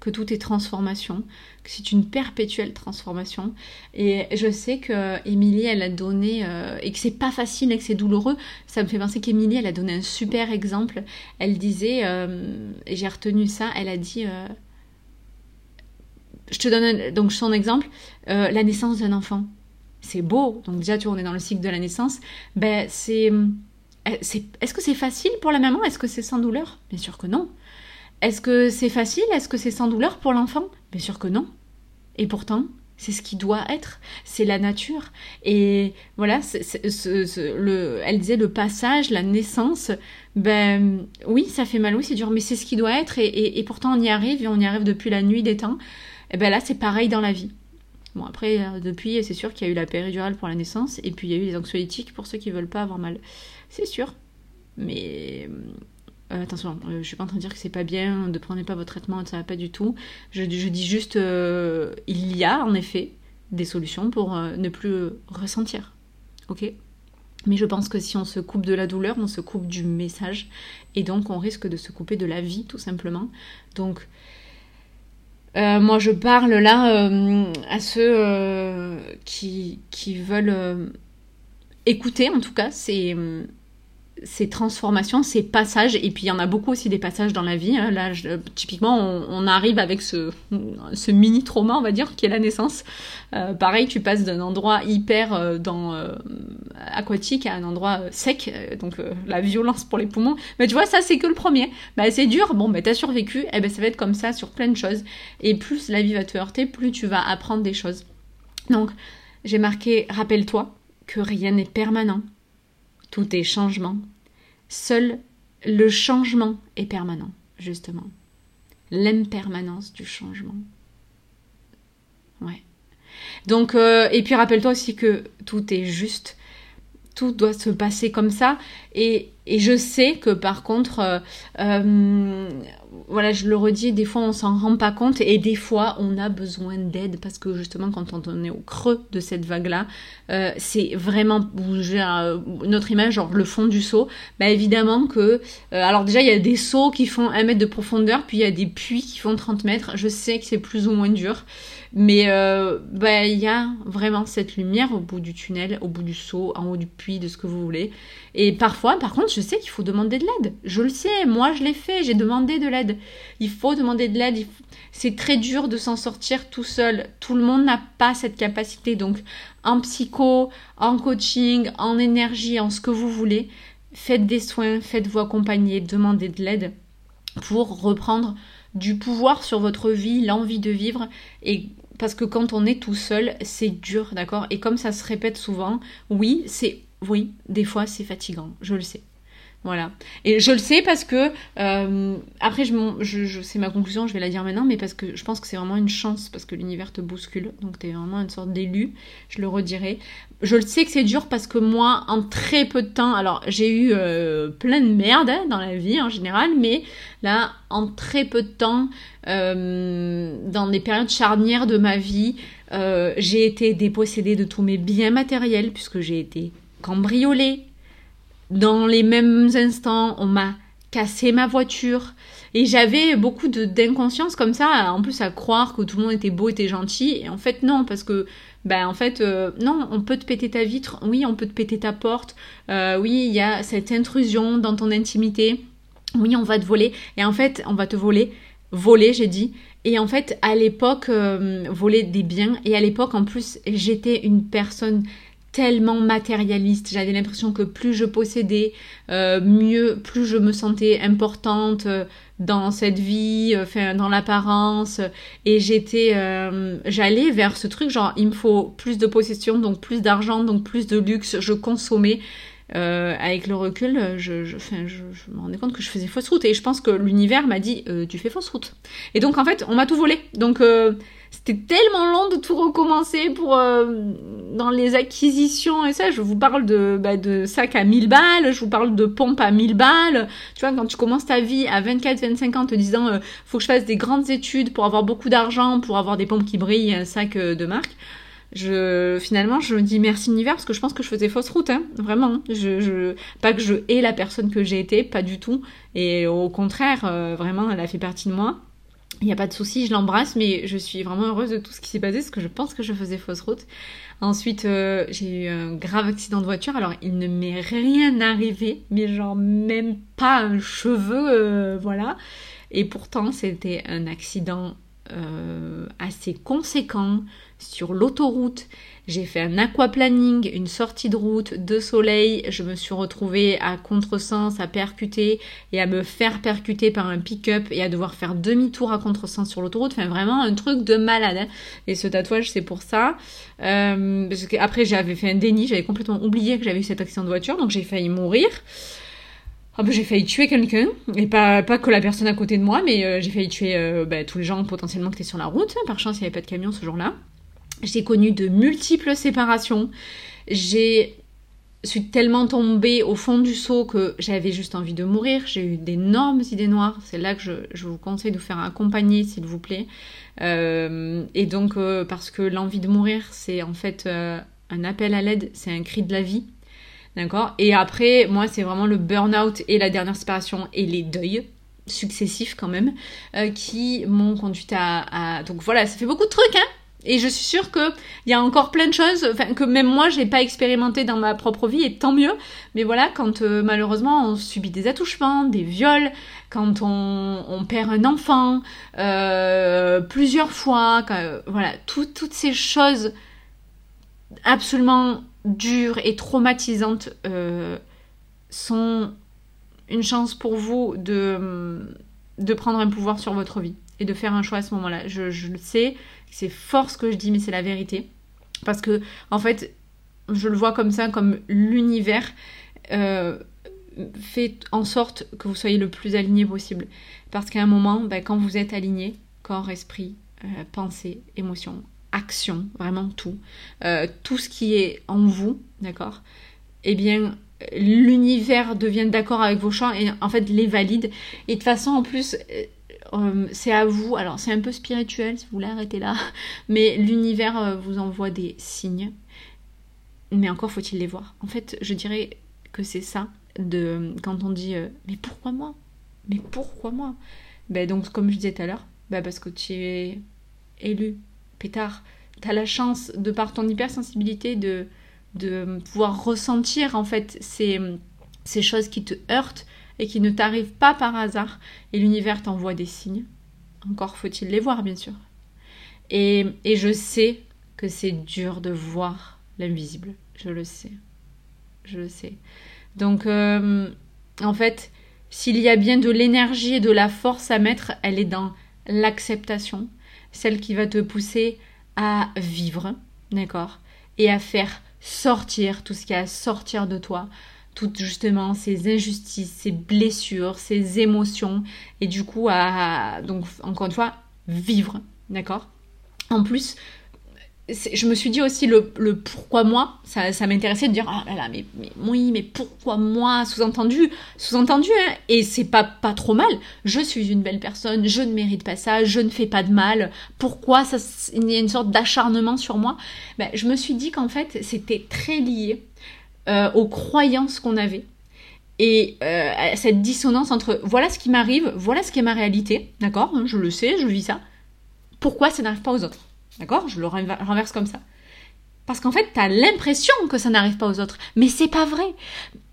que tout est transformation, que c'est une perpétuelle transformation. Et je sais que Émilie, elle a donné, euh, et que c'est pas facile et que c'est douloureux, ça me fait penser qu'Émilie, elle a donné un super exemple. Elle disait, euh, et j'ai retenu ça, elle a dit, je te donne donc son exemple, euh, la naissance d'un enfant. C'est beau, donc déjà tu vois, on est dans le cycle de la naissance. Ben c'est, euh, c'est est-ce que c'est facile pour la maman? Est-ce que c'est sans douleur? Bien sûr que non. Est-ce que c'est facile? Est-ce que c'est sans douleur pour l'enfant? Bien sûr que non. Et pourtant, c'est ce qui doit être, c'est la nature. Et voilà, le, elle disait le passage, la naissance, ben oui, ça fait mal, oui, c'est dur, mais c'est ce qui doit être, et, et, pourtant on y arrive, et on y arrive depuis la nuit des temps. Et bien là, c'est pareil dans la vie. Bon, après, euh, depuis, c'est sûr qu'il y a eu la péridurale pour la naissance, et puis il y a eu les anxiolytiques pour ceux qui veulent pas avoir mal. C'est sûr. Mais euh, attention, euh, je suis pas en train de dire que c'est pas bien, ne prenez pas votre traitement, ça va pas du tout. Je, dis juste, il y a en effet des solutions pour ne plus ressentir. Ok? Mais je pense que si on se coupe de la douleur, on se coupe du message, et donc on risque de se couper de la vie, tout simplement. Donc, euh, moi, je parle là euh, à ceux euh, qui, qui, veulent écouter, en tout cas, ces, ces transformations, ces passages, et puis il y en a beaucoup aussi des passages dans la vie. Hein. Là, typiquement, on, arrive avec ce, mini trauma, on va dire, qui est la naissance. Euh, pareil, tu passes d'un endroit hyper euh, dans, euh, aquatique à un endroit sec, donc la violence pour les poumons. Mais tu vois, ça, c'est que le premier. Bah, c'est dur, bon, bah, t'as survécu, et eh ben ça va être comme ça sur plein de choses. Et plus la vie va te heurter, plus tu vas apprendre des choses. Donc, j'ai marqué, rappelle-toi que rien n'est permanent tout est changement. Seul le changement est permanent, justement. L'impermanence du changement. Ouais. Donc, euh, et puis rappelle-toi aussi que tout est juste. Tout doit se passer comme ça. Et, et je sais que par contre, euh, euh, voilà, je le redis, des fois on s'en rend pas compte et des fois on a besoin d'aide parce que justement quand on est au creux de cette vague-là, euh, c'est vraiment bouger notre image, genre le fond du seau. Bah évidemment que, euh, alors déjà il y a des seaux qui font 1 mètre de profondeur, puis il y a des puits qui font 30 mètres. Je sais que c'est plus ou moins dur. Mais euh, bah, il y a vraiment cette lumière au bout du tunnel, au bout du seau, en haut du puits, de ce que vous voulez. Et parfois, par contre, je sais qu'il faut demander de l'aide. Je le sais, moi je l'ai fait, j'ai demandé de l'aide. Il faut demander de l'aide. C'est très dur de s'en sortir tout seul. Tout le monde n'a pas cette capacité. Donc, en psycho, en coaching, en énergie, en ce que vous voulez, faites des soins, faites-vous accompagner, demandez de l'aide pour reprendre du pouvoir sur votre vie, l'envie de vivre et parce que quand on est tout seul, c'est dur, d'accord? Et comme ça se répète souvent, oui, c'est oui, des fois c'est fatigant, je le sais. Voilà. Et je le sais parce que, euh, après, je, c'est ma conclusion, je vais la dire maintenant, mais parce que je pense que c'est vraiment une chance, parce que l'univers te bouscule, donc tu es vraiment une sorte d'élu, je le redirai. Je le sais que c'est dur parce que moi, en très peu de temps, alors j'ai eu euh, plein de merde hein, dans la vie en général, mais là, en très peu de temps, euh, dans des périodes charnières de ma vie, euh, j'ai été dépossédée de tous mes biens matériels, puisque j'ai été cambriolée, dans les mêmes instants, on m'a cassé ma voiture. Et j'avais beaucoup d'inconscience comme ça, en plus à croire que tout le monde était beau, était gentil. Et en fait, non, parce que, ben en fait, euh, non, on peut te péter ta vitre, oui, on peut te péter ta porte, oui, il y a cette intrusion dans ton intimité, oui, on va te voler. Et en fait, on va te voler, voler, j'ai dit. Et en fait, à l'époque, euh, voler des biens. Et à l'époque, en plus, j'étais une personne tellement matérialiste. J'avais l'impression que plus je possédais, euh, mieux, plus je me sentais importante euh, dans cette vie, enfin dans l'apparence. Et j'étais, j'allais vers ce truc genre il me faut plus de possession, donc plus d'argent, donc plus de luxe. Je consommais. Avec le recul, je, je, me rendais compte que je faisais fausse route et je pense que l'univers m'a dit tu fais fausse route. Et donc en fait, on m'a tout volé. Donc c'était tellement long de tout recommencer pour euh, dans les acquisitions et ça. Je vous parle de, bah, de sacs à 1000 balles, je vous parle de pompes à 1000 balles. Tu vois, quand tu commences ta vie à 24-25 ans te disant euh, faut que je fasse des grandes études pour avoir beaucoup d'argent, pour avoir des pompes qui brillent un sac euh, de marque. Je, finalement, je me dis merci univers parce que je pense que je faisais fausse route, hein, vraiment. Je, pas que je hais la personne que j'ai été, pas du tout. Et au contraire, vraiment, elle a fait partie de moi. Il n'y a pas de souci, je l'embrasse, mais je suis vraiment heureuse de tout ce qui s'est passé parce que je pense que je faisais fausse route. Ensuite, euh, j'ai eu un grave accident de voiture. Alors, il ne m'est rien arrivé, mais genre même pas un cheveu, euh, voilà. Et pourtant, c'était un accident euh, assez conséquent sur l'autoroute. J'ai fait un aquaplaning, une sortie de route, de soleil. Je me suis retrouvée à contresens, à percuter et à me faire percuter par un pick-up et à devoir faire demi-tour à contresens sur l'autoroute. Enfin, vraiment un truc de malade. Hein. Et ce tatouage, c'est pour ça. Euh, parce qu'après, j'avais fait un déni. J'avais complètement oublié que j'avais eu cet accident de voiture. Donc, j'ai failli mourir. Ah bah, j'ai failli tuer quelqu'un, et pas, que la personne à côté de moi, mais euh, j'ai failli tuer euh, bah, tous les gens potentiellement qui étaient sur la route. Par chance, il n'y avait pas de camion ce jour-là. J'ai connu de multiples séparations. J'ai suis tellement tombée au fond du seau que j'avais juste envie de mourir. J'ai eu d'énormes idées noires. C'est là que je, vous conseille de vous faire accompagner, s'il vous plaît. Euh, et donc, euh, parce que l'envie de mourir, c'est en fait euh, un appel à l'aide, c'est un cri de la vie. D'accord? Et après, moi, c'est vraiment le burn-out et la dernière séparation et les deuils successifs quand même qui m'ont conduite à, Donc voilà, ça fait beaucoup de trucs, hein? Et je suis sûre qu'il y a encore plein de choses que même moi, je n'ai pas expérimenté dans ma propre vie, et tant mieux. Mais voilà, quand euh, malheureusement on subit des attouchements, des viols, quand on, perd un enfant euh, plusieurs fois, voilà, toutes ces choses absolument dures et traumatisantes euh, sont une chance pour vous de, de prendre un pouvoir sur votre vie et de faire un choix à ce moment-là. Je le sais, c'est fort ce que je dis, mais c'est la vérité. Parce que, en fait, je le vois comme ça, comme l'univers euh, fait en sorte que vous soyez le plus aligné possible. Parce qu'à un moment, ben, quand vous êtes aligné, corps, esprit, euh, pensée, émotion, action, vraiment tout, euh, tout ce qui est en vous, d'accord Eh bien, l'univers devient d'accord avec vos choix et en fait les valide. Et de façon en plus, euh, c'est à vous, alors c'est un peu spirituel si vous voulez arrêter là, mais l'univers euh, vous envoie des signes, mais encore faut-il les voir. En fait, je dirais que c'est ça, de quand on dit euh, mais pourquoi moi? Mais pourquoi moi? Ben, Donc, comme je disais tout à l'heure, ben, parce que tu es élu, pétard, tu as la chance, de par ton hypersensibilité, de, de pouvoir ressentir en fait ces, ces choses qui te heurtent et qui ne t'arrivent pas par hasard, et l'univers t'envoie des signes. Encore faut-il les voir, bien sûr. Et, et je sais que c'est dur de voir l'invisible. Je le sais. Je le sais. Donc, euh, en fait, s'il y a bien de l'énergie et de la force à mettre, elle est dans l'acceptation, celle qui va te pousser à vivre, d'accord Et à faire sortir tout ce qui a à sortir de toi, toutes justement ces injustices, ces blessures, ces émotions, et du coup à, donc encore une fois, vivre, d'accord? En plus, je me suis dit aussi le, pourquoi moi, ça, m'intéressait de dire ah là là mais, mais oui mais pourquoi moi? Sous-entendu sous-entendu hein, et c'est pas pas trop mal. Je suis une belle personne, je ne mérite pas ça, je ne fais pas de mal. Pourquoi ça il y a une sorte d'acharnement sur moi? Ben, je me suis dit qu'en fait c'était très lié euh, aux croyances qu'on avait et euh, cette dissonance entre voilà ce qui m'arrive, voilà ce qui est ma réalité, d'accord, je le sais, je vis ça. Pourquoi ça n'arrive pas aux autres? D'accord Je le renverse comme ça. Parce qu'en fait, tu as l'impression que ça n'arrive pas aux autres. Mais c'est pas vrai.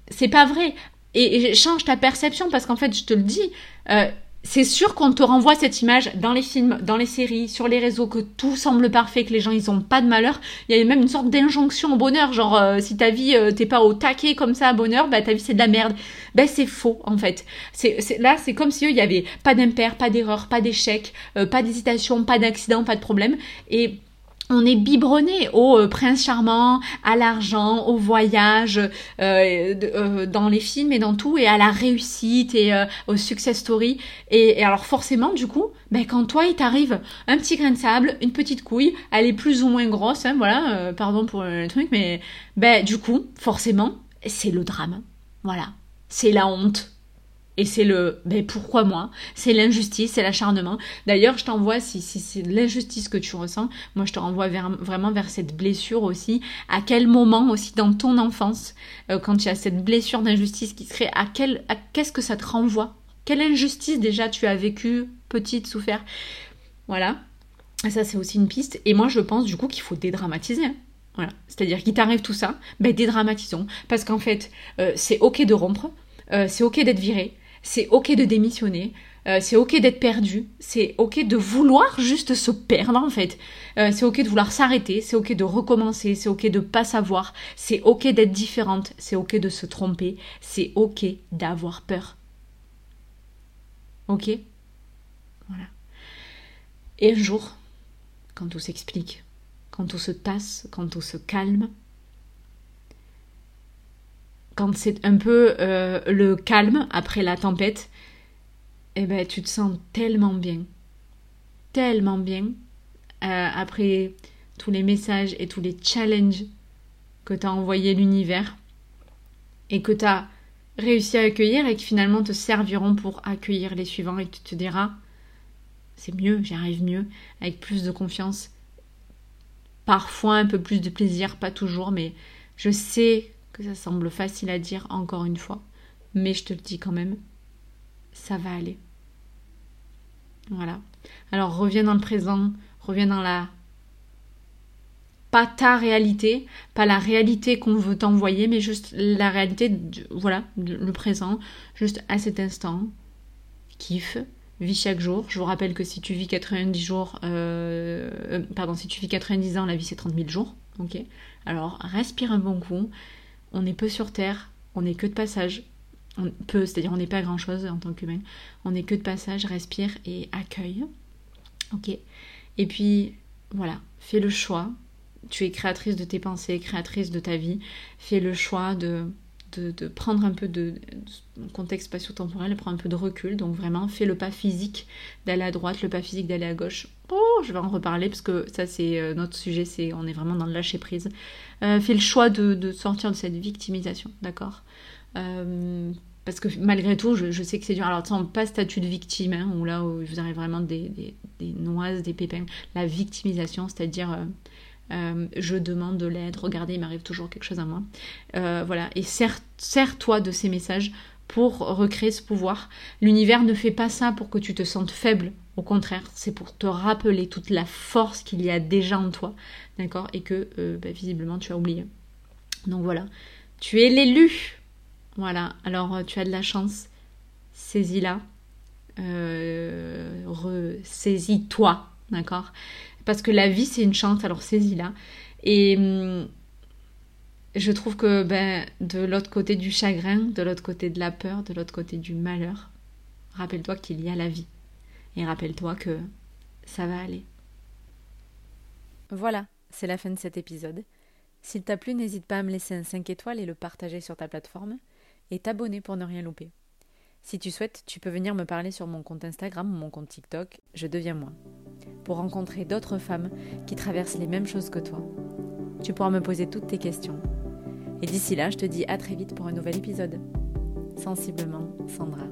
C'est pas vrai. Et, change ta perception parce qu'en fait, je te le dis, euh, c'est sûr qu'on te renvoie cette image dans les films, dans les séries, sur les réseaux, que tout semble parfait, que les gens ils ont pas de malheur. Il y a même une sorte d'injonction au bonheur, genre euh, si ta vie euh, t'es pas au taquet comme ça à bonheur, bah ta vie c'est de la merde. Ben c'est faux en fait. C'est là c'est comme si il y avait pas d'impair, pas d'erreur, pas d'échec, euh, pas d'hésitation, pas d'accident, pas de problème. Et on est biberonné au euh, prince charmant, à l'argent, au voyage, euh, euh, dans les films et dans tout, et à la réussite et au success story. Et, alors forcément, du coup, ben, quand toi, il t'arrive un petit grain de sable, une petite couille, elle est plus ou moins grosse, hein, voilà, pardon pour le truc, mais ben, du coup, forcément, c'est le drame. Voilà, c'est la honte, et c'est le ben pourquoi moi? C'est l'injustice, c'est l'acharnement. D'ailleurs, je t'envoie, si, c'est l'injustice que tu ressens, moi je te renvoie vers, vraiment vers cette blessure aussi. À quel moment aussi dans ton enfance, euh, quand il y a cette blessure d'injustice qui se crée, à quel, à, qu'est-ce que ça te renvoie? Quelle injustice déjà tu as vécu, petite, souffert? Voilà. Ça, c'est aussi une piste. Et moi, je pense du coup qu'il faut dédramatiser. Hein. Voilà. C'est-à-dire qu'il t'arrive tout ça, ben dédramatisons. Parce qu'en fait, euh, c'est ok de rompre, euh, c'est ok d'être viré, c'est ok de démissionner, euh, c'est ok d'être perdu, c'est ok de vouloir juste se perdre en fait, euh, c'est ok de vouloir s'arrêter, c'est ok de recommencer, c'est ok de pas savoir, c'est ok d'être différente, c'est ok de se tromper, c'est ok d'avoir peur. Ok? Voilà. Et un jour, quand tout s'explique, quand tout se tasse, quand tout se calme, quand c'est un peu euh, le calme après la tempête, eh ben, tu te sens tellement bien. Tellement bien. Euh, après tous les messages et tous les challenges que t'as envoyé l'univers et que tu as réussi à accueillir et qui finalement te serviront pour accueillir les suivants et tu te diras c'est mieux, j'y arrive mieux, avec plus de confiance. Parfois un peu plus de plaisir, pas toujours, mais je sais que ça semble facile à dire encore une fois, mais je te le dis quand même, ça va aller. Voilà. Alors reviens dans le présent, reviens dans la pas ta réalité, pas la réalité qu'on veut t'envoyer, mais juste la réalité, voilà, le présent, juste à cet instant. Kiffe, vis chaque jour. Je vous rappelle que si tu vis 90 jours, euh, euh, pardon, si tu vis 90 ans, la vie c'est 30 000 jours. Ok. Alors respire un bon coup, on est peu sur Terre, on n'est que de passage. On peut, c'est-à-dire on n'est pas grand-chose en tant qu'humain. On n'est que de passage, respire et accueille. Ok Et puis, voilà, fais le choix. Tu es créatrice de tes pensées, créatrice de ta vie. Fais le choix de, de, prendre un peu de, contexte spatio-temporel, prendre un peu de recul. Donc vraiment, fais le pas physique d'aller à droite, le pas physique d'aller à gauche. Oh, je vais en reparler parce que ça c'est euh, notre sujet, c'est on est vraiment dans le lâcher prise. Euh, fais le choix de, sortir de cette victimisation, d'accord? Euh, Parce que malgré tout, je, sais que c'est dur. Alors, sans pas statut de victime, hein, où là où vous avez vraiment des, des, noises, des pépins. La victimisation, c'est-à-dire je demande de l'aide, regardez, il m'arrive toujours quelque chose à moi. voilà, et sers-toi de ces messages pour recréer ce pouvoir. L'univers ne fait pas ça pour que tu te sentes faible au contraire, c'est pour te rappeler toute la force qu'il y a déjà en toi, d'accord Et que euh, bah, visiblement tu as oublié. Donc voilà, tu es l'élu. Voilà, alors euh, tu as de la chance, saisis-la, euh, ressaisis-toi, d'accord Parce que la vie c'est une chance, alors saisis-la. Et hum, je trouve que ben, de l'autre côté du chagrin, de l'autre côté de la peur, de l'autre côté du malheur, rappelle-toi qu'il y a la vie. Et rappelle-toi que ça va aller. Voilà, c'est la fin de cet épisode. S'il t'a plu, n'hésite pas à me laisser un 5 étoiles et le partager sur ta plateforme. et t'abonner pour ne rien louper. Si tu souhaites, tu peux venir me parler sur mon compte Instagram ou mon compte TikTok, je deviens moi, pour rencontrer d'autres femmes qui traversent les mêmes choses que toi. Tu pourras me poser toutes tes questions. Et d'ici là, je te dis à très vite pour un nouvel épisode. Sensiblement, Sandra.